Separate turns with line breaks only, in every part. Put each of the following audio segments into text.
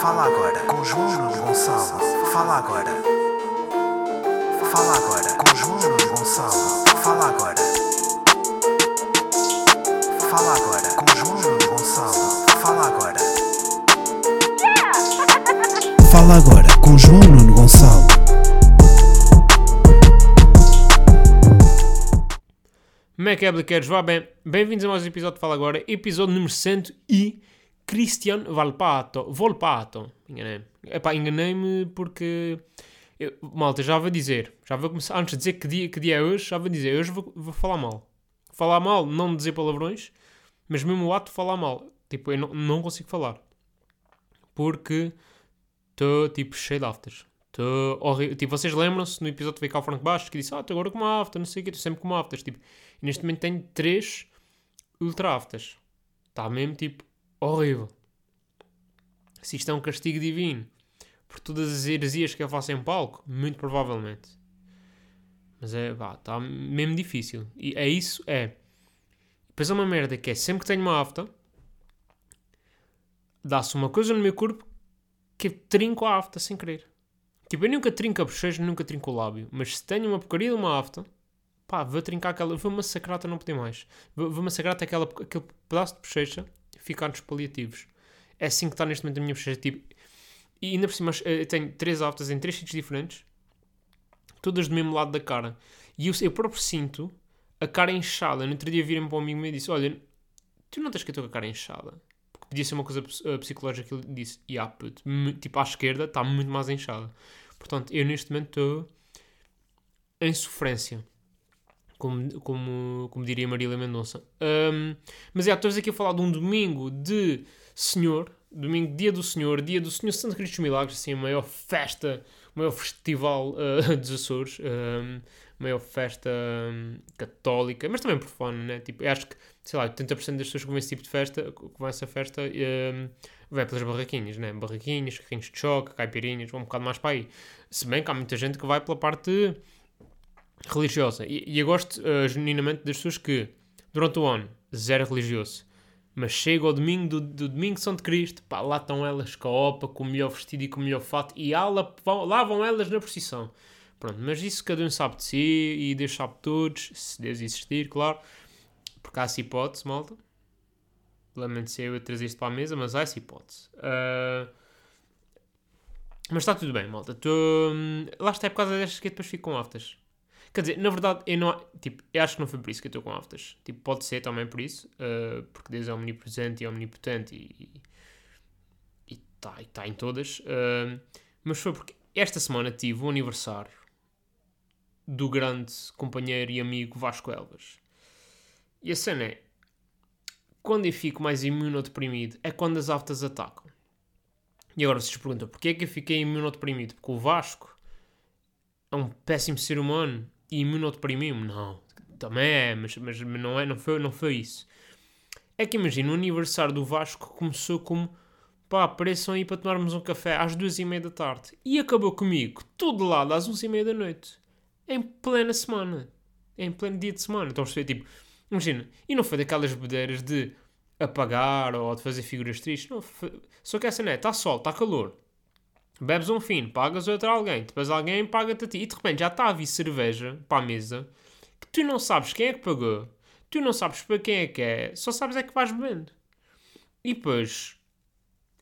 Fala agora com João Gonçalo. Fala agora. Fala agora com João Gonçalo. Fala agora. Fala agora com João Gonçalo. Fala agora. Fala agora com João Nuno Gonçalo.
Como é que é? Vá bem. Bem-vindos a mais um episódio de Fala Agora, episódio número 100 e Cristian Valpato. Volpato. Enganei-me. Epá, enganei-me porque... Eu, malta, já vou dizer. Já vou começar... Antes de dizer que dia, que dia é hoje, já vou dizer. Hoje vou, vou falar mal. Falar mal, não dizer palavrões, mas mesmo o ato de falar mal. Tipo, eu não, não consigo falar. Porque estou, tipo, cheio de afters. Estou horrível. Tipo, vocês lembram-se no episódio de o Franco Bastos que disse, ah, estou agora com uma afta, não sei o quê, estou sempre com uma aftas. Tipo, neste momento tenho 3 ultra aftas. Está mesmo, tipo, horrível. Se isto é um castigo divino por todas as heresias que eu faço em palco, muito provavelmente. Mas é, pá, está mesmo difícil. E é isso, é. Depois é uma merda que é, sempre que tenho uma afta, dá-se uma coisa no meu corpo que trinco a afta sem querer. Tipo, eu nunca trinco a bochecha, nunca trinco o lábio. Mas se tenho uma porcaria de uma afta, pá, vou trincar aquela, vou massacrar até não poder mais. Vou, vou massacrar até aquela, aquele pedaço de bochecha ficar nos paliativos. É assim que está neste momento a minha bochecha. Tipo, e ainda por cima, eh, eu tenho três aftas em três sítios diferentes, todas do mesmo lado da cara. E eu, eu próprio sinto a cara inchada. No outro dia virem para um amigo meu e disse: Olha, tu não tens que estou com a cara inchada? Porque podia ser uma coisa uh, psicológica que ele disse: E yeah, puto, tipo à esquerda está muito mais inchada. Portanto, eu neste momento estou em sofrência. Como, como, como diria Marília Mendonça. Um, mas é, estou aqui a falar de um domingo de Senhor, domingo, dia do Senhor, dia do Senhor Santo Cristo dos Milagres, assim, a maior festa, o maior festival uh, dos Açores, um, maior festa um, católica, mas também profana, né? Tipo, acho que, sei lá, 80% das pessoas que vão esse tipo de festa, que vão a essa festa, um, vai pelas barraquinhas, né? Barraquinhas, carrinhos de choque, caipirinhas, vão um bocado mais para aí. Se bem que há muita gente que vai pela parte religiosa. E, e eu gosto uh, genuinamente das pessoas que, durante o ano, zero religioso, mas chega ao domingo do, do domingo de São de Cristo, pá, lá estão elas com a opa, com o melhor vestido e com o melhor fato, e lá vão, lá vão elas na procissão. Pronto, mas isso cada um sabe de si e Deus sabe de todos, se Deus existir, claro, porque há essa hipótese, malta. Lamento ser eu trazer isto para a mesa, mas há essa hipótese. Uh... Mas está tudo bem, malta. Tô... hum, Lá está é por causa destas que depois fico com aftas. Quer dizer, na verdade, eu, não, tipo, eu acho que não foi por isso que eu estou com aftas. Tipo, pode ser também por isso, uh, porque Deus é omnipresente e omnipotente e está tá em todas. Uh, mas foi porque esta semana tive o aniversário do grande companheiro e amigo Vasco Elvas. E a cena é, quando eu fico mais imunodeprimido, é quando as aftas atacam. E agora vocês perguntam, porquê é que eu fiquei imunodeprimido? Porque o Vasco é um péssimo ser humano imunodeprimiu-me. Não, também é, mas, mas não, é, não, foi, não foi isso. É que imagina, o aniversário do Vasco começou como pá, apareçam aí para tomarmos um café às duas e meia da tarde. E acabou comigo, todo lado, às onze e meia da noite. Em plena semana. Em pleno dia de semana. Então, tipo, imagina, e não foi daquelas bedeiras de apagar ou de fazer figuras tristes. Não, foi, só que essa não é, está sol, está calor. Bebes um fino, pagas outro a alguém, depois alguém paga-te a ti. E de repente já está a vir cerveja para a mesa que tu não sabes quem é que pagou, tu não sabes para quem é que é, só sabes é que vais bebendo. E depois,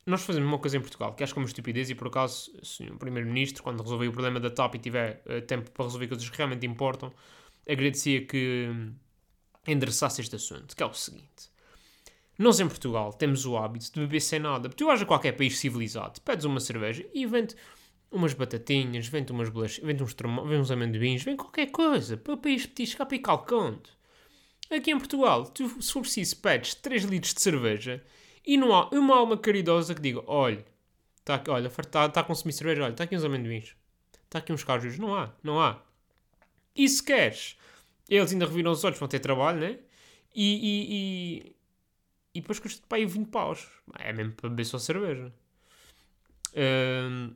nós fazemos uma coisa em Portugal que acho que é uma estupidez e por acaso se o Primeiro-Ministro, quando resolver o problema da TAP e tiver uh, tempo para resolver coisas que realmente importam, agradecia que endereçasse este assunto, que é o seguinte. Nós em Portugal temos o hábito de beber sem nada. Tu vais a qualquer país civilizado, pedes uma cerveja e vende umas batatinhas, vende umas bolachas, vende uns, vende uns amendoins, vem qualquer coisa para o país petiscar para calcando. Aqui em Portugal, tu, se for preciso, pedes 3 litros de cerveja e não há uma alma caridosa que diga: olha, está olha, está tá a consumir cerveja, olha, está aqui uns amendoins, está aqui uns cajus. Não há, não há. E se queres, eles ainda reviram os olhos, vão ter trabalho, né? E, e, e, depois custa para aí 20 paus. É mesmo para beber só cerveja. Um,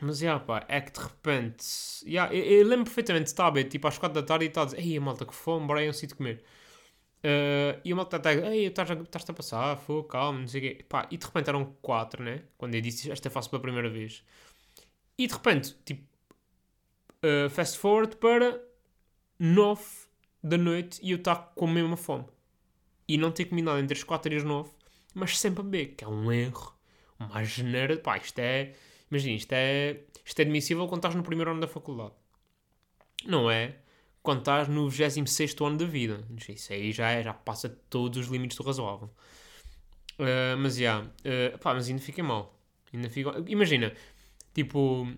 mas, já, pá, é que de repente... Yeah, eu, eu lembro perfeitamente estar a beber, tipo, às 4 da tarde e estar a dizer Ei, malta, que fome, bora aí um sítio comer. Uh, e o malta está ei, estás-te a passar, foi, calma, não sei o quê. Pá, e de repente eram quatro, né? Quando eu disse esta faço pela primeira vez. E de repente, tipo, uh, fast forward para nove da noite e eu estou com a mesma fome. E não ter comido nada entre as quatro e as nove, mas sempre a beber, que é um erro, uma geneira. Pá, isto é. Imagina, isto é, isto é admissível quando estás no primeiro ano da faculdade. Não é? quando estás no 26 ano da vida. Isso aí já, é, já passa todos os limites do razoável. Uh, mas já, yeah, uh, pá, mas ainda fiquei mal. Ainda fico... Imagina, tipo,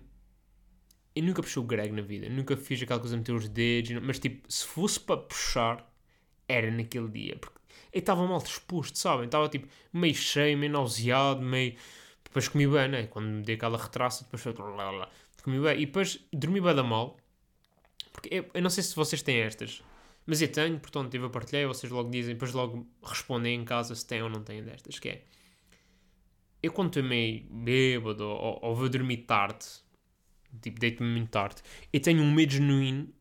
eu nunca puxei o Greg na vida, nunca fiz aquela coisa de meter os dedos, mas tipo, se fosse para puxar, era naquele dia. Porque estava mal disposto, sabem? Estava tipo meio cheio, meio nauseado, meio. Depois comi bem, né? Quando me dei aquela retraça, depois foi. Comi bem. E depois dormi bem da mal porque eu, eu, não sei se vocês têm estas, mas eu tenho, portanto, tive a partilhar vocês logo dizem, depois logo respondem em casa se têm ou não têm destas, que é... Eu quando estou meio bêbado ou, ou vou dormir tarde, tipo, deito-me muito tarde, eu tenho um medo genuíno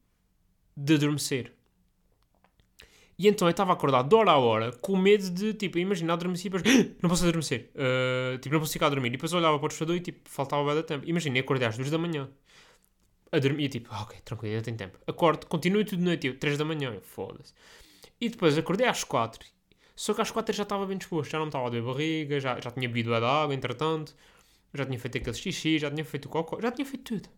de adormecer. E então eu estava acordado de hora a hora com medo de, tipo, imaginar adormecer e depois não posso adormecer. Uh, tipo, não posso ficar a dormir. E depois eu olhava para o despertador e tipo, faltava bem de tempo. Imagina, acordei às duas da manhã a dormir, tipo, ah, ok, tranquilo, ainda tenho tempo. Acordo, continuo tudo de noite, eu, 3 da manhã, foda-se. E depois acordei às 4, só que às 4 já estava bem disposto, já não estava a doer barriga, já, já tinha bebido a água, entretanto, já tinha feito aquele xixi, já tinha feito o cocô, já tinha feito tudo.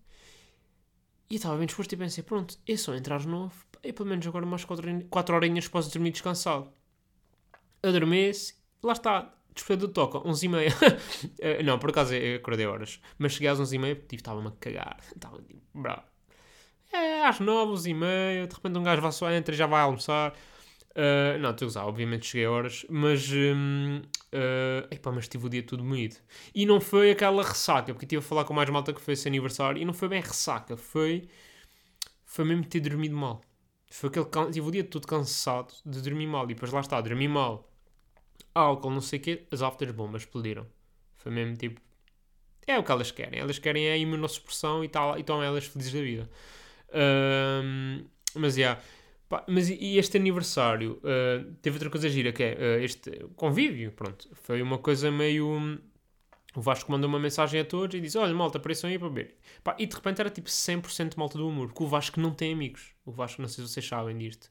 E estava bem disposto e pensei, pronto, é só entrar às 9, e pelo menos agora mais 4, 4 horinhas posso dormir descansado. Adormece, lá está, despertador toca, 11h30. uh, não, por acaso eu acordei horas. Mas cheguei às 11h30 porque tipo, estava-me a cagar. Estava tipo, bravo. É, às 9, 11h30, de repente um gajo vai só entra e já vai almoçar. Uh, não, estou a usar, obviamente cheguei a horas, mas. Um, uh, epá, mas tive o dia tudo moído. E não foi aquela ressaca, porque estive a falar com mais malta que foi esse aniversário e não foi bem ressaca, foi. Foi mesmo ter dormido mal. Foi aquele. Tive o dia todo cansado de dormir mal e depois lá está, dormi mal álcool, não sei o quê, as afters bombas explodiram. Foi mesmo tipo. É o que elas querem. Elas querem a imunossupressão e, tal, e estão elas felizes da vida. Um, mas, já. Yeah. Mas e este aniversário? Uh, teve outra coisa gira que é uh, este convívio. Pronto, foi uma coisa meio. O Vasco mandou uma mensagem a todos e disse: Olha, malta, apareçam aí para beber. Pá, e de repente era tipo 100% malta do humor, porque o Vasco não tem amigos. O Vasco, não sei se vocês sabem disto.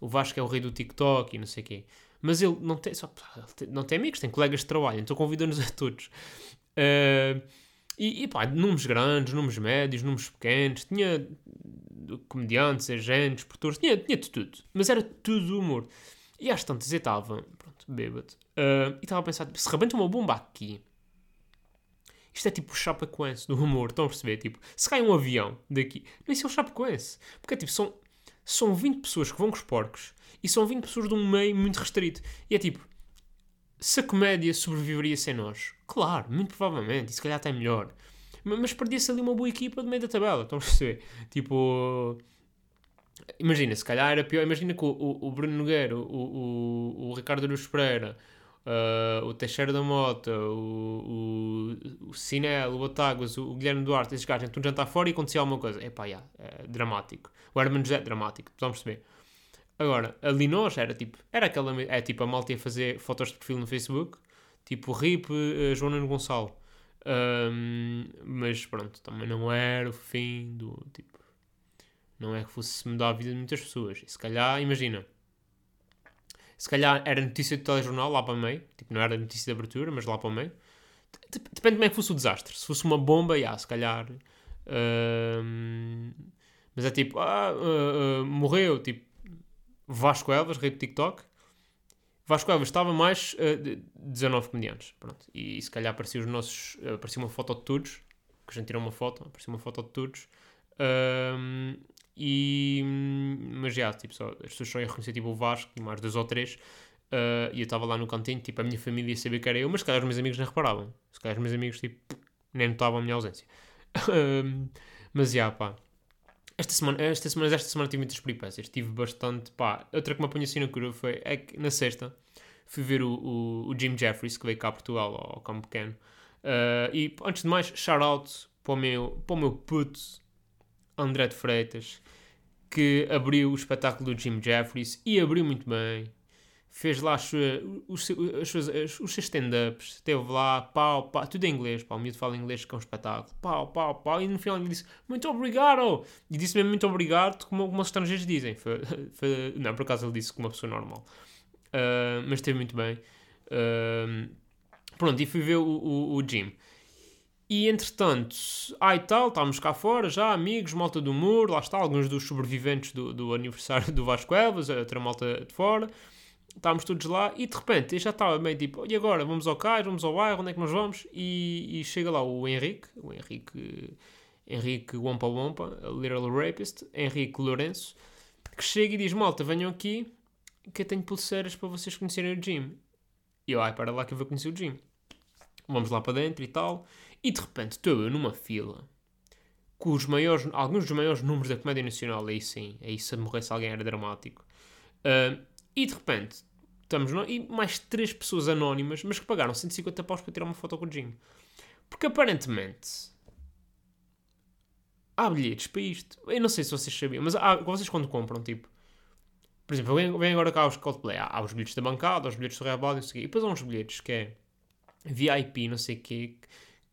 O Vasco é o rei do TikTok e não sei o quê. Mas ele não tem, só, não tem amigos, tem colegas de trabalho, então convida-nos a todos. Uh, e, e pá, números grandes, números médios, números pequenos, tinha comediantes, agentes, produtores, tinha, tinha de tudo. Mas era tudo humor. E às tantas eu estava, pronto, bêbado, uh, e estava a pensar, se rebenta uma bomba aqui, isto é tipo o Chapecoense do humor, estão a perceber? Tipo, se cai um avião daqui, não, isso é o Chapecoense. Porque é tipo, são, são 20 pessoas que vão com os porcos e são 20 pessoas de um meio muito restrito. E é tipo, se a comédia sobreviveria sem nós? Claro, muito provavelmente, e se calhar até melhor. Mas perdia-se ali uma boa equipa de meio da tabela, estão a perceber? Tipo. Imagina, se calhar era pior. Imagina que o, o, Bruno Nogueira, o, o, o Ricardo Aruz Pereira, uh, o Teixeira da Mota, o, o, o Cinel, o Batáguas, o, Guilherme Duarte, esses gajos um jantar fora e acontecia alguma coisa. Epá, yeah, é dramático. O Herman José, dramático, estão a perceber? Agora, ali nós era tipo, era aquela, é tipo a malta ia fazer fotos de perfil no Facebook, tipo RIP uh, Joana Gonçalo. Um, mas pronto, também não era o fim do tipo, não é que fosse mudar a vida de muitas pessoas. E se calhar, imagina, se calhar era notícia de telejornal lá para o meio, tipo, não era notícia de abertura, mas lá para o meio. Depende de como é que fosse o desastre. Se fosse uma bomba, já, se calhar. Um, mas é tipo, ah, uh, uh, morreu, tipo, Vasco Elvas, rei do TikTok. Vasco Elvas estava mais uh, de 19 comediantes. Pronto. E, e se calhar apareciam os nossos. Uh, aparecia uma foto de todos. Que a gente tirou uma foto. Aparecia uma foto de todos. Um, e. Mas já, tipo, só, as pessoas só iam reconhecer tipo, o Vasco e mais dois ou três. Uh, e eu estava lá no cantinho, tipo, a minha família ia saber que era eu, mas se calhar os meus amigos não reparavam. Se calhar os meus amigos, tipo, nem notavam a minha ausência. mas já, pá. Esta semana, esta semana, esta semana tive muitas peripécias. Tive bastante, pá. Outra que me apanhou assim na curva foi é que na sexta fui ver o, o, o Jim Jeffries, que veio cá a Portugal, ao Campo Pequeno. Uh, e antes de mais, shout out para o meu, para o meu puto André de Freitas, que abriu o espetáculo do Jim Jeffries e abriu muito bem. Fez lá as suas, os, suas- as- os seus stand-ups, esteve lá, pau, pau, tudo em inglês, pá, o miúdo fala inglês que é um espetáculo, pau, pau, pau, e no final ele disse, muito obrigado, e disse mesmo muito obrigado, como, como os estrangeiros dizem, Foi- foi- não, por acaso ele disse como uma pessoa normal, Ah, mas esteve muito bem, Ah, pronto, e fui ver o, o, o Jim, e entretanto, e tal, estávamos cá fora já, amigos, malta do muro, lá está, alguns dos sobreviventes do, do aniversário do Vasco Elvas, outra malta de fora. Estávamos todos lá e de repente eu já estava meio tipo, e agora? Vamos ao cais, vamos ao bairro, onde é que nós vamos? E, e chega lá o Henrique, o Henrique, Henrique Wompa Wompa, Little Rapist, Henrique Lourenço, que chega e diz, malta, venham aqui que eu tenho pulseiras para vocês conhecerem o Jim. E eu, ai, para lá que eu vou conhecer o Jim. Vamos lá para dentro e tal. E de repente estou eu numa fila com os maiores, alguns dos maiores números da comédia nacional. Aí sim, aí se morresse alguém era dramático. Ah, e de repente estamos nós, e mais três pessoas anónimas, mas que pagaram 150 paus para tirar uma foto com o Jim. Porque aparentemente há bilhetes para isto. Eu não sei se vocês sabiam, mas há, vocês quando compram, tipo, por exemplo, vem, vem agora cá os Coldplay, há, há os bilhetes da bancada, há os bilhetes do o quê, e depois há uns bilhetes que é VIP, não sei o quê,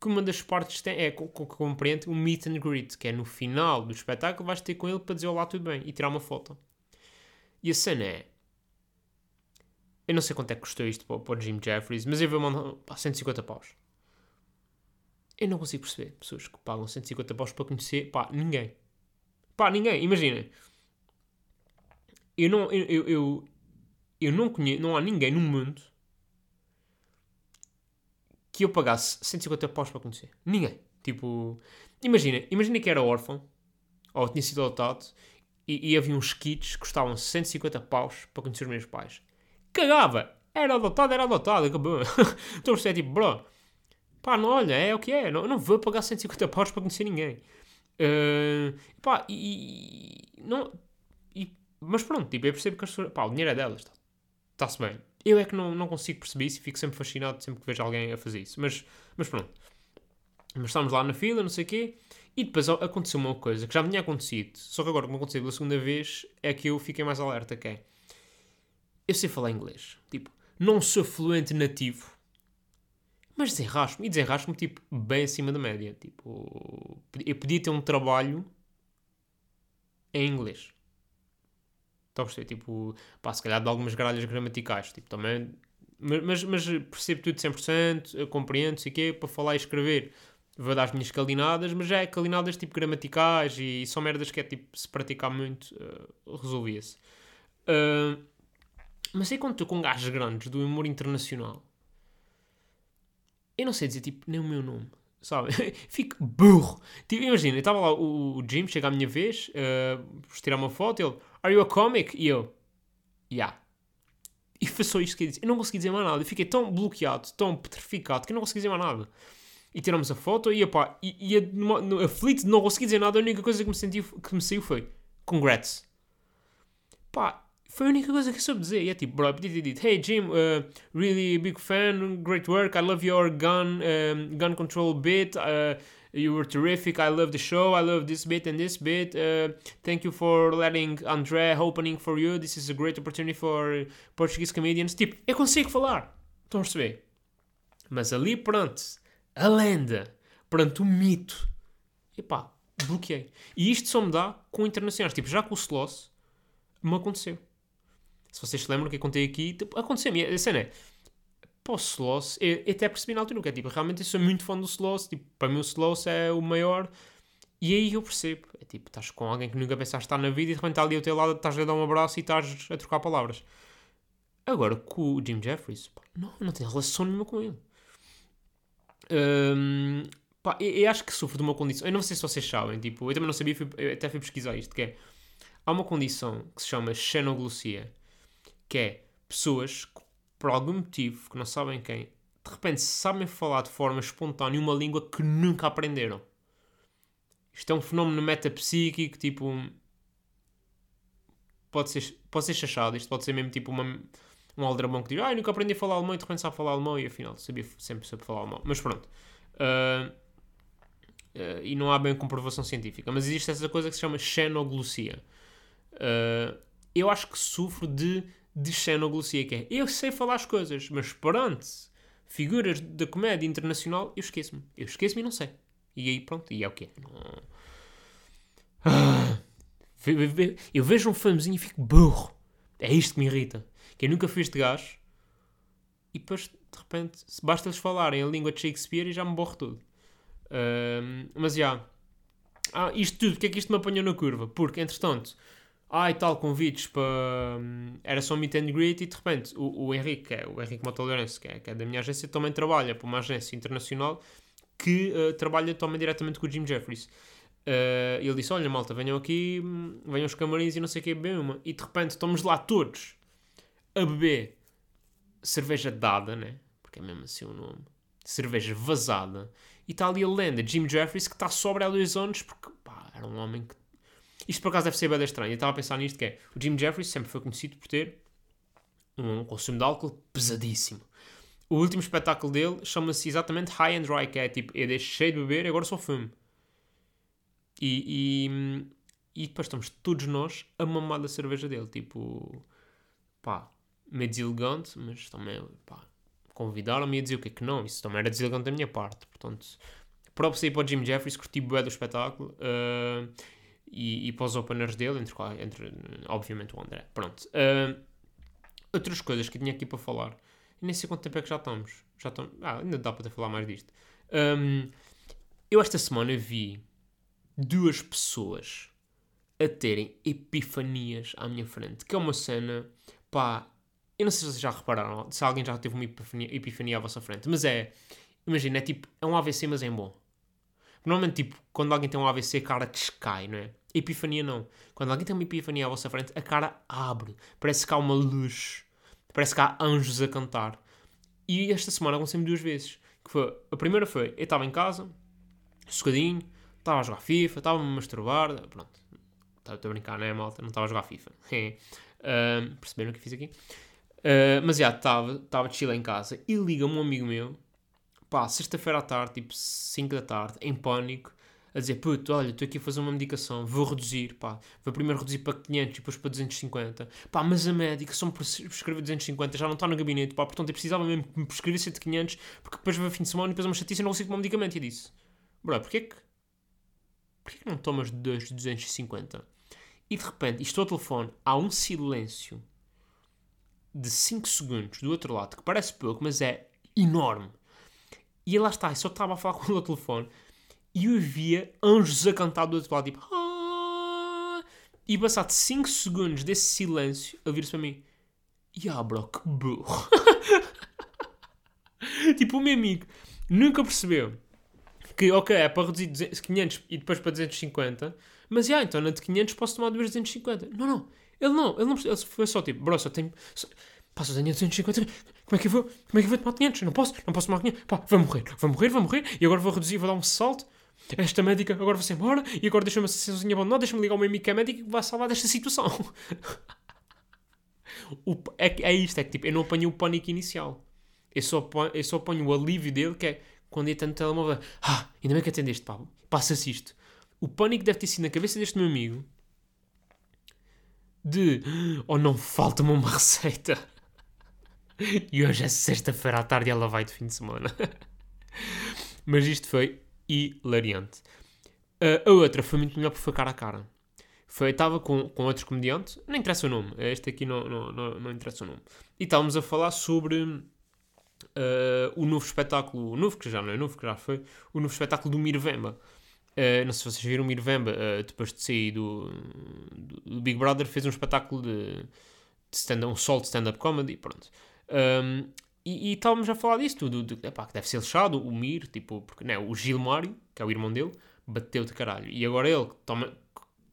que uma das partes tem, é que compreende o meet and greet, que é no final do espetáculo vais ter com ele para dizer olá, tudo bem, e tirar uma foto. E a cena é. Eu não sei quanto é que custou isto para, para o Jim Jeffries, mas eu vou mandar pá, 150 paus. Eu não consigo perceber pessoas que pagam 150 paus para conhecer, pá, ninguém. Pá, ninguém, imaginem. Eu não, eu, eu, eu, eu não conheço, não há ninguém no mundo que eu pagasse 150 paus para conhecer. Ninguém. Tipo, imagina, imagina que era órfão, ou tinha sido adotado, e, e havia uns kits que custavam 150 paus para conhecer os meus pais. Cagava! Era adotado, era adotado, acabou. Então você é tipo, bro, pá, não, olha, é o que é, não, não vou pagar 150 paus para conhecer ninguém. Uh, pá, e, não, e- mas pronto, tipo, eu percebo que as pessoas, pá, o dinheiro é delas, está-se bem. Eu é que não, não consigo perceber isso e fico sempre fascinado sempre que vejo alguém a fazer isso. Mas, mas pronto. Mas estávamos lá na fila, não sei o quê, e depois a- aconteceu uma coisa que já me tinha acontecido, só que agora, como aconteceu pela segunda vez, é que eu fiquei mais alerta, que é... Eu sei falar inglês. Tipo, não sou fluente nativo, mas desenrasco-me. E desenrasco-me, tipo, bem acima da média. Tipo, eu podia ter um trabalho em inglês. Estão a perceber? Tipo, pá, se calhar de algumas gralhas gramaticais. Tipo, também... Mas, mas, percebo tudo 100%, eu compreendo, sei o quê, para falar e escrever. Vou dar as minhas calinadas, mas já é calinadas tipo gramaticais e são merdas que é tipo, se praticar muito, eh, resolvia-se. Ah, mas aí quando estou com gajos grandes do humor internacional, eu não sei dizer tipo nem o meu nome, sabe? Fico burro. Tipo, imagina, estava lá, o, o Jim chega à minha vez, uh, tirar uma foto, ele, Are you a comic? E eu, Yeah. E foi só isto que eu disse. Eu não consegui dizer mais nada. Eu fiquei tão bloqueado, tão petrificado, que eu não consegui dizer mais nada. E tiramos a foto e, epá, e, e numa- no- aflito não conseguir dizer nada, a única coisa que me, senti, que me saiu foi Congrats. Pá, foi a única coisa que eu soube dizer. E é tipo, bro, podia ter dito, Hey Jim, uh, really big fan, great work, I love your gun, um, gun control bit, uh, you were terrific, I love the show, I love this bit and this bit, uh, thank you for letting André opening for you, this is a great opportunity for Portuguese comedians. Tipo, eu consigo falar. Estão a perceber? Mas ali perante a lenda, perante o mito, epá, bloqueei. E isto só me dá com internacionais. Tipo, já com o Sloss, me aconteceu. Se vocês se lembram que eu contei aqui, tipo, aconteceu-me. A cena é, para o Sloss, eu, eu até percebi na altura que é tipo, realmente eu sou muito fã do Sloss, tipo, para mim o Sloss é o maior. E aí eu percebo, é tipo, estás com alguém que nunca pensaste estar na vida e de repente está ali ao teu lado, estás a dar um abraço e estás a trocar palavras. Agora, com o Jim Jeffries, pá, não, não tenho relação nenhuma com ele. Hum, pá, eu, eu acho que sofro de uma condição. Eu não sei se vocês sabem, tipo, eu também não sabia, fui- até fui pesquisar isto, que é há uma condição que se chama xenoglossia, que é pessoas que, por algum motivo que não sabem quem, de repente sabem falar de forma espontânea uma língua que nunca aprenderam. Isto é um fenómeno metapsíquico, tipo. Pode ser, pode ser chachado, isto pode ser mesmo tipo uma, um aldrabão que diz Ah, eu nunca aprendi a falar alemão e de repente sabe falar alemão e afinal sabia, sempre soube falar alemão. Mas pronto. Ah, ah, e não há bem comprovação científica. Mas existe essa coisa que se chama xenoglossia. Uh, eu acho que sofro de de xenoglosia, que é eu sei falar as coisas, mas perante figuras da comédia internacional, eu esqueço-me. Eu esqueço-me e não sei. E aí, pronto, e é o quê? Não... Ah, eu vejo um famosinho e fico burro. É isto que me irrita. Quem nunca fez de gajo e depois, de repente, basta-lhes falarem a língua de Shakespeare e já me borro tudo. Uh, mas já. Ah, isto tudo, porque é que isto me apanhou na curva? Porque, entretanto, ah, e tal, convites para. Hum, era só meet and greet e de repente o, o Henrique, que é, o Henrique Matoleirense, que é, que é da minha agência, também trabalha para uma agência internacional que uh, trabalha também diretamente com o Jim Jeffries. Uh, ele disse: Olha, malta, venham aqui, hum, venham os camarins e não sei o que, beber uma. E de repente estamos lá todos a beber cerveja dada, né? Porque é mesmo assim o nome. Cerveja vazada. E está ali a lenda, Jim Jeffries, que está sobre há dois anos, porque pá, era um homem que. Isto por acaso deve ser bem estranho. Eu estava a pensar nisto que é. O Jim Jeffries sempre foi conhecido por ter um consumo de álcool pesadíssimo. O último espetáculo dele chama-se exatamente High and Dry, que é tipo, eu deixei de beber e agora só fumo. E, e, e depois estamos todos nós a mamar da cerveja dele. Tipo, pá, meio deselegante, mas também, pá, convidaram-me a dizer o que é que não. Isso também era deselegante da minha parte. Portanto, próprio sair para o Jim Jeffries, curti bué do espetáculo. Uh, e, e para os openers dele, entre, entre obviamente o André. Pronto. Uh, outras coisas que tinha aqui para falar. E nem sei quanto tempo é que já estamos. Já estamos ah, ainda dá para falar mais disto. Um, eu esta semana vi duas pessoas a terem epifanias à minha frente. Que é uma cena, pá, eu não sei se vocês já repararam, se alguém já teve uma epifania, epifania à vossa frente, mas é, imagina, é tipo, é um AVC, mas é em bom. Normalmente, tipo, quando alguém tem um AVC, a cara descai, não é? Epifania não. Quando alguém tem uma epifania à vossa frente, a cara abre. Parece que há uma luz. Parece que há anjos a cantar. E esta semana aconteceu-me duas vezes. Que foi, a primeira foi, eu estava em casa, sossegadinho, estava a jogar FIFA, estava-me a masturbar, pronto. Estava a brincar, não é, malta? Não estava a jogar FIFA. uh, perceberam o que fiz aqui? Uh, mas já, estava, estava de chile em casa e liga-me um amigo meu, pá, sexta-feira à tarde, tipo 5 da tarde, em pânico, a dizer, puto, olha, estou aqui a fazer uma medicação, vou reduzir, pá, vou primeiro reduzir para 500 e depois para 250, pá, mas a médica só me prescreveu 250, já não está no gabinete, pá, portanto eu precisava mesmo que me prescrevesse de 500, porque depois vai fim de semana e depois uma chatice e não consigo tomar medicamento, e disse, bro, porquê que, porquê que não tomas dois de 250? E de repente, isto ao telefone, há um silêncio de 5 segundos do outro lado, que parece pouco, mas é enorme. E lá está, eu só estava a falar com ele ao telefone e eu via anjos a cantar do outro lado, tipo. Ah! E passado 5 segundos desse silêncio, ele vira-se para mim: Ya, bro, que burro. tipo, o meu amigo nunca percebeu que, ok, é para reduzir 500 e depois para 250, mas já, então na de 500 posso tomar duas 250. Não, não. Ele não, ele não ele foi só tipo, bro, só tenho. Só, pá, só tenho 250. Como é que eu vou? Como é que eu vou tomar 500? Não posso, não posso tomar 500. Pá, vou morrer, vou morrer, vou morrer. E agora vou reduzir, vou dar um salto. Esta médica agora vai-se embora e agora deixa-me sozinha abandonada, deixa-me ligar o meu amigo que é vai salvar desta situação. o, é, é isto, é que tipo, eu não apanho o pânico inicial. Eu só, apanho, eu só apanho o alívio dele, que é quando ele está no telemóvel, ah, ainda bem que atendeste, pá, passa-se isto. O pânico deve ter sido na cabeça deste meu amigo de ou oh, não falta-me uma receita. E hoje é sexta-feira à tarde e ela vai de fim de semana. Mas isto foi hilariante. Uh, a outra foi muito melhor porque foi cara a cara. Foi, estava com, com outro comediante, não interessa o nome, este aqui não, não, não, não interessa o nome. E estávamos a falar sobre uh, o novo espetáculo, o novo que já não é novo, que já foi, o novo espetáculo do Mirvemba. Uh, não sei se vocês viram o Mirvemba, uh, depois de sair do, do, Big Brother, fez um espetáculo de, de stand um solo de stand-up comedy, pronto. Um, e, e estávamos a falar disso tudo, de, epá, que deve ser lixado, o Mir, tipo, porque, não, né, o Gilmário, que é o irmão dele, bateu de caralho. E agora ele, que, toma,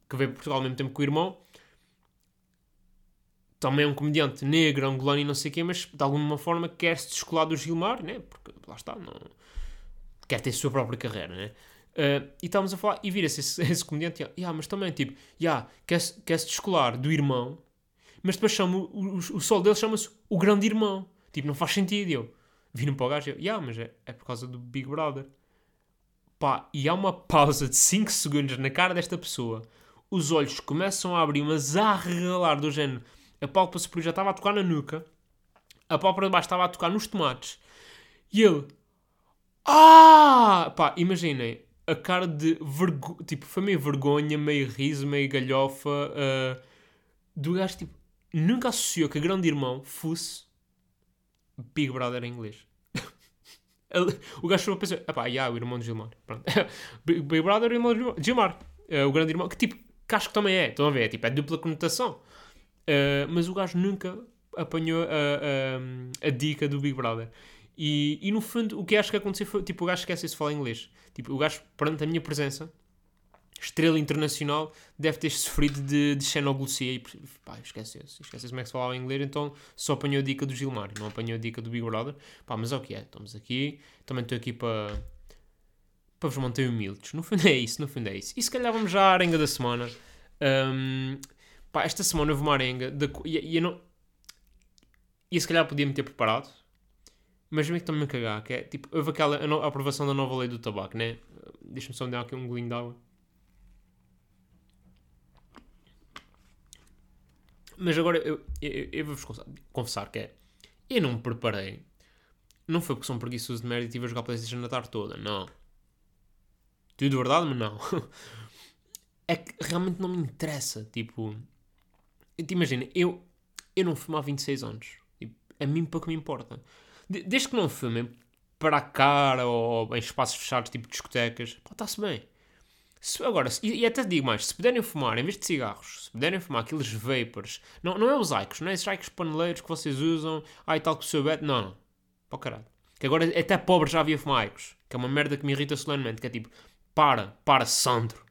que veio para Portugal ao mesmo tempo que o irmão, também é um comediante negro, angolano e não sei o quê, mas de alguma forma quer-se descolar do Gilmário, né? Porque lá está, não... quer ter a sua própria carreira, né? Uh, e estávamos a falar, e vira-se esse, esse comediante, yeah, yeah, mas também, tipo, yeah, quer-se quer descolar do irmão, mas depois chama, o, o, o sol dele chama-se o grande irmão. Tipo, não faz sentido. E eu viro para o gajo e eu, yeah, mas é, é por causa do Big Brother. Pá, e há uma pausa de 5 segundos na cara desta pessoa. Os olhos começam a abrir, mas a regalar do género. a pálpebra superior já estava a tocar na nuca, a pálpebra de baixo estava a tocar nos tomates. E ele, ah! Pá, imaginem, a cara de vergonha, tipo, foi meio vergonha, meio riso, meio galhofa, uh, do gajo, tipo, nunca associou que a grande irmão fosse Big Brother em inglês. o gajo chegou a pensar, pá, yeah, o irmão de Gilmar. Pronto. Big Brother e o irmão de Gilmar. Uh, o grande irmão, que tipo, que acho que também é, estão a ver, é, tipo, é dupla conotação. Uh, mas o gajo nunca apanhou a, a, a, dica do Big Brother. E, e no fundo, o que acho que aconteceu foi, tipo, o gajo esquece-se de falar inglês. Tipo, o gajo, perante a minha presença, estrela internacional, deve ter sofrido de, de xenoglossia e pá, esquece-se, esquece como é que se falava inglês, então só apanhou a dica do Gilmar, não apanhou a dica do Big Brother. Pá, mas é o que é, estamos aqui, também estou aqui para para vos manter humildes. No fundo é isso, no fundo é isso. E se calhar vamos já à arenga da semana. Um, pá, esta semana houve uma arenga de, e, e eu não... E se calhar podia-me ter preparado, mas meio que estou-me a cagar, que é, tipo, houve aquela a, a aprovação da nova lei do tabaco, né? Deixa-me só me dar aqui um golinho de água. Mas agora eu, eu, eu vou-vos confessar que é, eu não me preparei. Não foi porque sou um preguiçoso de merda e tive a jogar PlayStation na tarde toda, não. Tudo verdade, mas não. é que realmente não me interessa. Tipo, te imagina, eu, eu não fumo há 26 anos. Tipo, a mim pouco me importa. Desde que não fumem para a cara ou em espaços fechados, tipo discotecas, está-se bem. Se, agora, e, até te digo mais, se puderem fumar, em vez de cigarros, se puderem fumar aqueles vapors, não, não é os icos, não é esses icos paneleiros que vocês usam, ai tal que o seu beto, não, não, o caralho. Que agora até pobre já havia fumar icos, que é uma merda que me irrita solenemente, que é tipo, para, para, Sandro.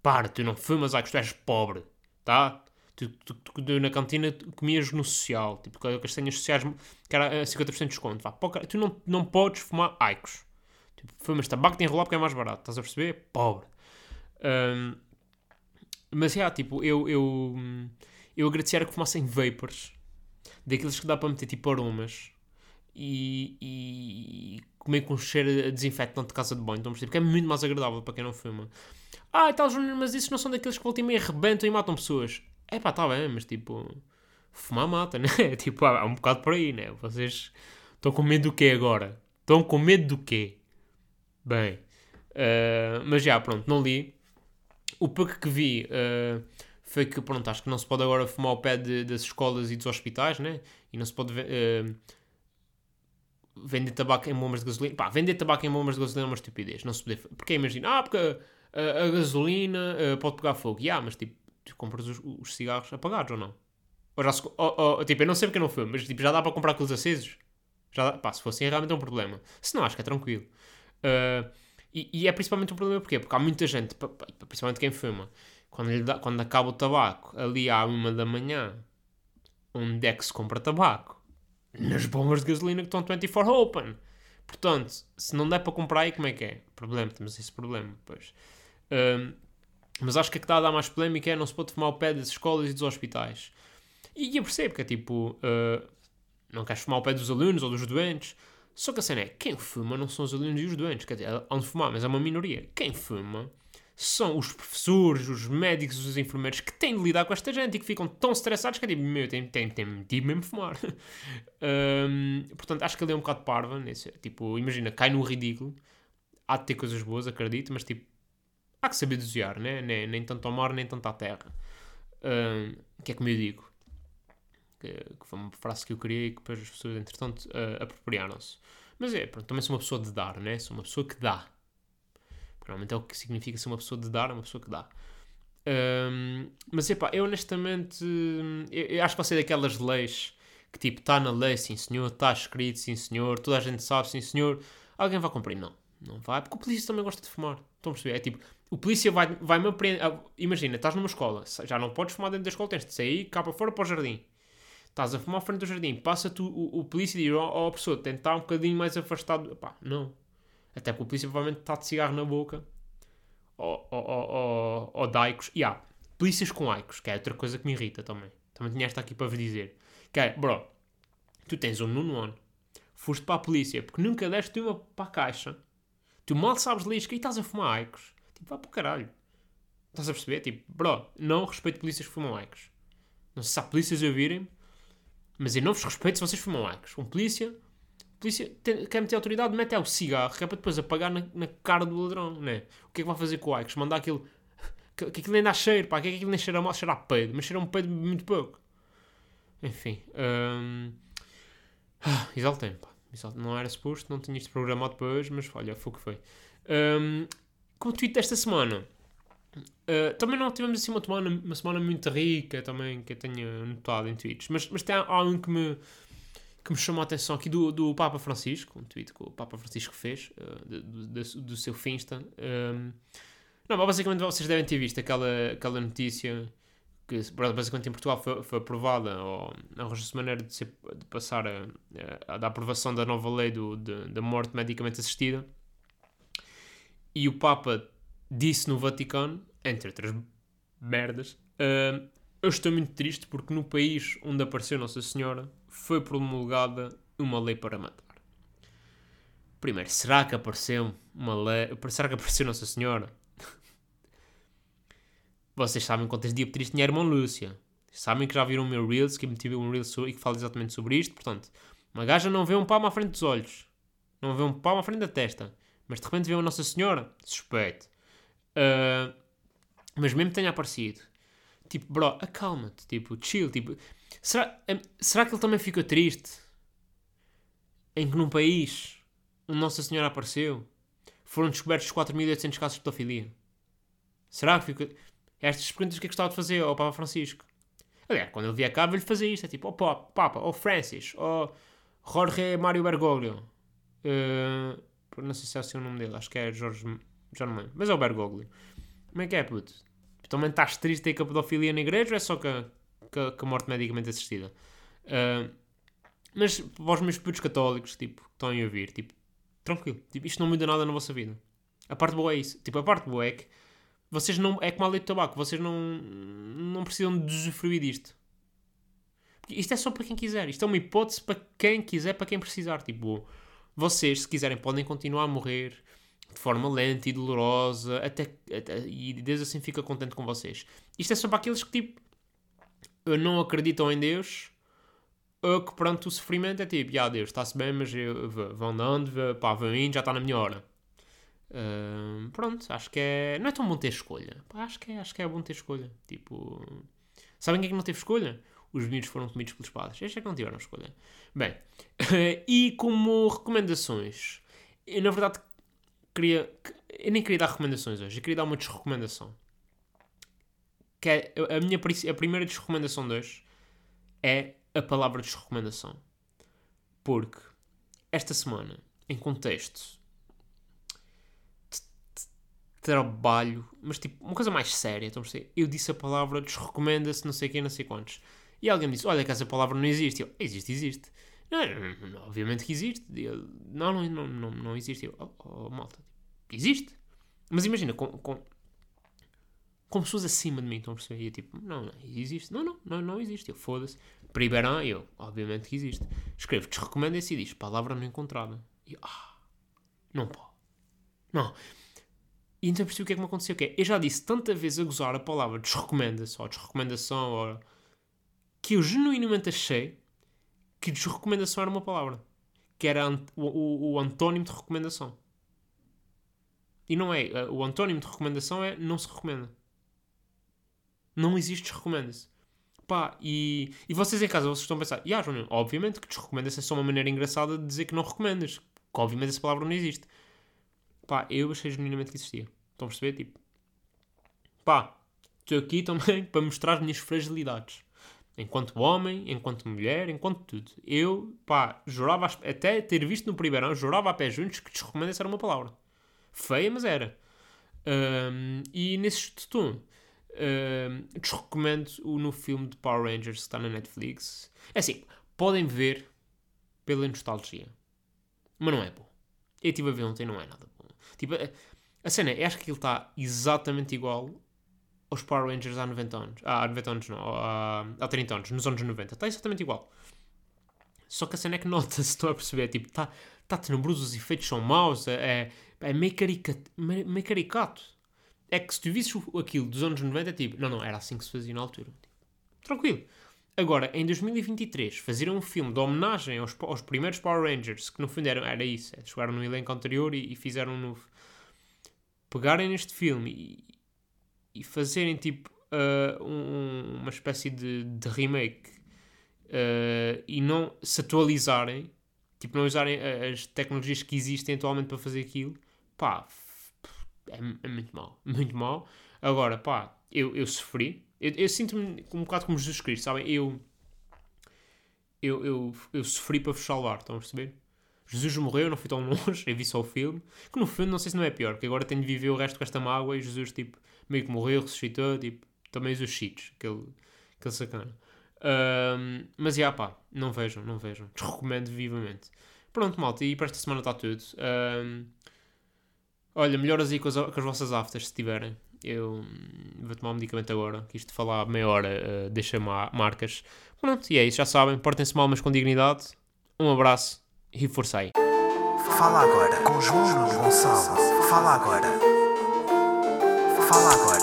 Para, tu não fumas, que tu és pobre. Tá? Tu, tu, tu, na cantina comias no social, tipo, com as senhas sociais, que era 50% de desconto. Vá, tu não, não podes fumar Aicos. Tipo, fumas tabaco de enrolar porque é mais barato. Estás a perceber? Pobre. Um, mas, é, yeah, tipo, eu, eu, eu agradecia que fumassem vapors. Daqueles que dá para meter, tipo, aromas. E, e, comer com cheiro a desinfetante de casa de banho, estão a Porque é muito mais agradável para quem não fuma. Ah, e tal, Júnior, mas isso não são daqueles que voltam e arrebentam e matam pessoas. É pá, está bem, mas tipo, fumar mata, né? tipo, há um bocado por aí, né? Vocês estão com medo do quê agora? Estão com medo do quê? Bem, uh, mas já, pronto, não li. O pouco que vi uh, foi que, pronto, acho que não se pode agora fumar ao pé de, das escolas e dos hospitais, né? E não se pode. Uh, vender tabaco em bombas de gasolina. Pá, vender tabaco em bombas de gasolina é uma estupidez. Não se pode. Porque imagina, ah, porque a, a, gasolina uh, pode pegar fogo. E ah, mas tipo, tu compras os, os, cigarros apagados ou não? Ou já se, ou, ou, tipo, eu não sei porque não foi, mas tipo, já dá para comprar aqueles acesos? Já dá, pá, se fosse assim, realmente é um problema. Se não, acho que é tranquilo. Uh, e, e, é principalmente um problema porquê? Porque há muita gente, principalmente quem fuma, quando, dá, quando acaba o tabaco ali à uma da manhã, onde é que se compra tabaco? nas bombas de gasolina que estão 24 open. Portanto, se não der para comprar aí, como é que é? Problema, temos esse problema, pois. Um, mas acho que a que está a dar mais polémica é não se pode fumar ao pé das escolas e dos hospitais. E eu percebo que é tipo, uh, não queres fumar ao pé dos alunos ou dos doentes. Só que a cena é, quem fuma não são os alunos e os doentes. Quer dizer, há de fumar, mas é uma minoria. Quem fuma são os professores, os médicos, os enfermeiros que têm de lidar com esta gente e que ficam tão estressados que é tipo, meu, tem, tem, tem mesmo fumar. um, portanto, acho que ele é um bocado parva. Nesse, tipo, imagina, cai no ridículo. Há de ter coisas boas, acredito, mas tipo, há que saber desviar, né? Nem, nem tanto ao mar, nem tanto à terra. Um, que é como eu digo. Que, foi uma frase que eu criei e que depois as pessoas, entretanto, uh, apropriaram-se. Mas é, pronto, também sou uma pessoa de dar, né? Sou uma pessoa que dá Realmente é o que significa ser uma pessoa de dar, uma pessoa que dá. Um, mas epá, eu honestamente eu, eu, acho que vai ser daquelas leis que tipo, está na lei, sim senhor, está escrito, sim senhor, toda a gente sabe, sim senhor, alguém vai cumprir? Não, não vai, porque o polícia também gosta de fumar. Estão a perceber? É tipo, o polícia vai-me vai apreender. Ah, imagina, estás numa escola, já não podes fumar dentro da escola, tens de sair cá para fora para o jardim. Estás a fumar à frente do jardim, passa-te o, o, polícia e diz: Ó oh, pessoa, tenta estar um bocadinho mais afastado. Pá, não, até porque o polícia provavelmente está de cigarro na boca. Ou, ou, ou, de aicos. E há polícias com aicos, que é outra coisa que me irrita também. Também tinha esta aqui para vos dizer. Que é, bro, tu tens um nono ano, foste para a polícia porque nunca deste uma para a caixa. Tu mal sabes ler e estás a fumar aicos. Tipo, vá para o caralho. Estás a perceber? Tipo, bro, não respeito polícias que fumam aicos. Não sei se há polícias a ouvirem, mas eu não vos respeito se vocês fumam Aicos. Um polícia, polícia tem, quer meter autoridade, mete o cigarro, que é para depois apagar na, na cara do ladrão, né? O que é que vai fazer com o Aicos? Mandar aquilo. Que, que aquilo nem dá cheiro, pá, que é que aquilo nem cheira mal, cheira a peido, mas cheira um peido muito pouco. Enfim. hum, ah, pá. Não era suposto, não tinha isto programado para hoje, mas olha, foi o que foi. Hum, com o tweet desta semana. Uh, também não tivemos assim uma semana, uma semana muito rica também que eu tenha notado em tweets, mas, mas tem um que me, que me chamou a atenção aqui do, do Papa Francisco, um tweet que o Papa Francisco fez, uh, do, do, do seu Finsta. Um, não, mas basicamente vocês devem ter visto aquela, aquela notícia que basicamente em Portugal foi, foi aprovada, ou arranjou-se maneira de, ser, de passar a, a, a, da aprovação da nova lei do, de, da morte medicamente assistida. E o Papa disse no Vaticano, entre outras merdas, uh, eu estou muito triste porque no país onde apareceu Nossa Senhora foi promulgada uma lei para matar. Primeiro, será que apareceu uma lei? Será que apareceu Nossa Senhora? Vocês sabem quantas dioptrias tinha a irmã Lúcia. Sabem que já viram o meu Reels, que eu meti um Reels e que fala exatamente sobre isto. Portanto, uma gaja não vê um palmo à frente dos olhos. Não vê um palmo à frente da testa. Mas de repente vê uma Nossa Senhora. Suspeito. Uh, mas mesmo que tenha aparecido. Tipo, bro, acalma-te. Tipo, chill. Tipo, será, será que ele também ficou triste? Em que num país onde Nossa Senhora apareceu foram descobertos 4.800 casos de pedofilia? Será que ficou... Estas perguntas que eu gostava de fazer ao Papa Francisco. Aliás, quando ele vier cá, vou-lhe fazer isto. É tipo, oh Papa, Papa, oh Francis, oh Jorge Mário Bergoglio. Uh, não sei se é assim o nome dele, acho que é Jorge, já não lembro, mas é o Bergoglio. Como é que é, puto? Também estás triste aí com a pedofilia na igreja ou é só com a, a morte medicamente assistida? Uh, mas para os meus putos católicos, tipo, que estão a ouvir, tipo, tranquilo, tipo, isto não muda nada na vossa vida. A parte boa é isso. Tipo, a parte boa é que vocês não. É como a lei de tabaco, vocês não, não precisam de usufruir disto. Porque isto é só para quem quiser. Isto é uma hipótese para quem quiser, para quem precisar. Tipo, vocês, se quiserem, podem continuar a morrer de forma lenta e dolorosa, até, até, e Deus assim fica contente com vocês. Isto é só para aqueles que, tipo, não acreditam em Deus, que, pronto, o sofrimento é tipo, ah, Deus, está-se bem, mas eu, vão andando, pá, vão indo, já está na minha hora. Pronto, acho que é. Não é tão bom ter escolha. Pá, acho, que é, acho que é bom ter escolha. Tipo. Sabem quem é que não teve escolha? Os miúdos foram comidos pelos padres. Estes é que não tiveram escolha. Bem, e como recomendações, eu na verdade queria. Eu nem queria dar recomendações hoje, eu queria dar uma desrecomendação. Que é, a, minha, a primeira desrecomendação de hoje é a palavra desrecomendação. Porque esta semana, em contexto trabalho, mas tipo, uma coisa mais séria, então, eu disse a palavra desrecomenda-se não sei quem, não sei quantos. E alguém me disse, olha que essa palavra não existe. Eu, existe, existe. Não, não, obviamente que existe. Eu, não, não, não, não, existe. Eu, oh, oh, malta, existe. Mas imagina, com, com, com pessoas acima de mim, estão a perceber? E eu tipo, não, não, existe. Não, não, não, não existe. Eu, foda-se. Pribeirão, eu, obviamente que existe. Escrevo, desrecomenda-se e diz, palavra não encontrada. E eu, ah, não pode. Não. E então percebi o que é que me aconteceu. Que é, eu já disse tanta vez a gozar a palavra desrecomenda-se ou desrecomendação ou, que eu genuinamente achei que desrecomendação era uma palavra. Que era o, o, o antónimo de recomendação. E não é. Eh, o antónimo de recomendação é não se recomenda. Não existe desrecomenda-se. Pá, e, e vocês em casa, vocês estão a pensar, e ah, João, obviamente que desrecomenda-se é só uma maneira engraçada de dizer que não recomendas. Que obviamente essa palavra não existe. Pá, eu achei genuinamente que existia. Estão a perceber? Tipo, pá, estou aqui também para mostrar as minhas fragilidades. Enquanto homem, enquanto mulher, enquanto tudo. Eu, pá, jurava, até ter visto no primeiro ano, jurava a pé juntos que desrecomenda era uma palavra. Feia, mas era. Um, e nesse tom, um, desrecomendo o no filme de Power Rangers que está na Netflix. É assim, podem ver pela nostalgia. Mas não é bom. Eu estive a ver ontem não é nada bom. Tipo, a cena é, acho que aquilo está exatamente igual aos Power Rangers há 90 anos. Ah, há 90 anos não, há, há 30 anos, nos anos 90. Está exatamente igual. Só que a cena é que nota-se, estou a perceber, tipo, está tá tenebroso, os efeitos são maus, é, é meio, caricato, meio caricato. É que se tu visses aquilo dos anos 90, é tipo, não, não, era assim que se fazia na altura. Tipo, tranquilo. Agora, em 2023, fazer um filme de homenagem aos, aos primeiros Power Rangers, que no fundo era, era isso, é, chegaram no elenco anterior e, e fizeram um novo. Pegarem neste filme e, e fazerem tipo uh, um- uma espécie de, de remake uh, e não se atualizarem, tipo, não usarem as tecnologias que existem atualmente para fazer aquilo, pá, é, é muito mal, muito mal. Agora, pá, eu, eu sofri, eu, eu sinto-me um bocado como Jesus Cristo, sabem? Eu, eu, eu, eu sofri para vos salvar, estão a perceber? Jesus morreu, não fui tão longe, eu vi só o filme, que no fundo não sei se não é pior, que agora tenho de viver o resto com esta mágoa e Jesus, tipo, meio que morreu, ressuscitou, tipo, também os cheats, aquele, aquele sacana. Ahm, mas, já pá, não vejam, não vejam, desrecomendo vivamente. Pronto, malta, e para esta semana está tudo. Ahm, olha, melhoras aí com as, com as vossas aftas, se tiverem. Eu hum, vou tomar um medicamento agora, que isto de falar meia hora ah, deixa ma- marcas. Pronto, e é isso, já sabem, portem-se mal, mas com dignidade. Um abraço e força aí.
Fala agora com João Gonçalo. Fala agora. Fala agora com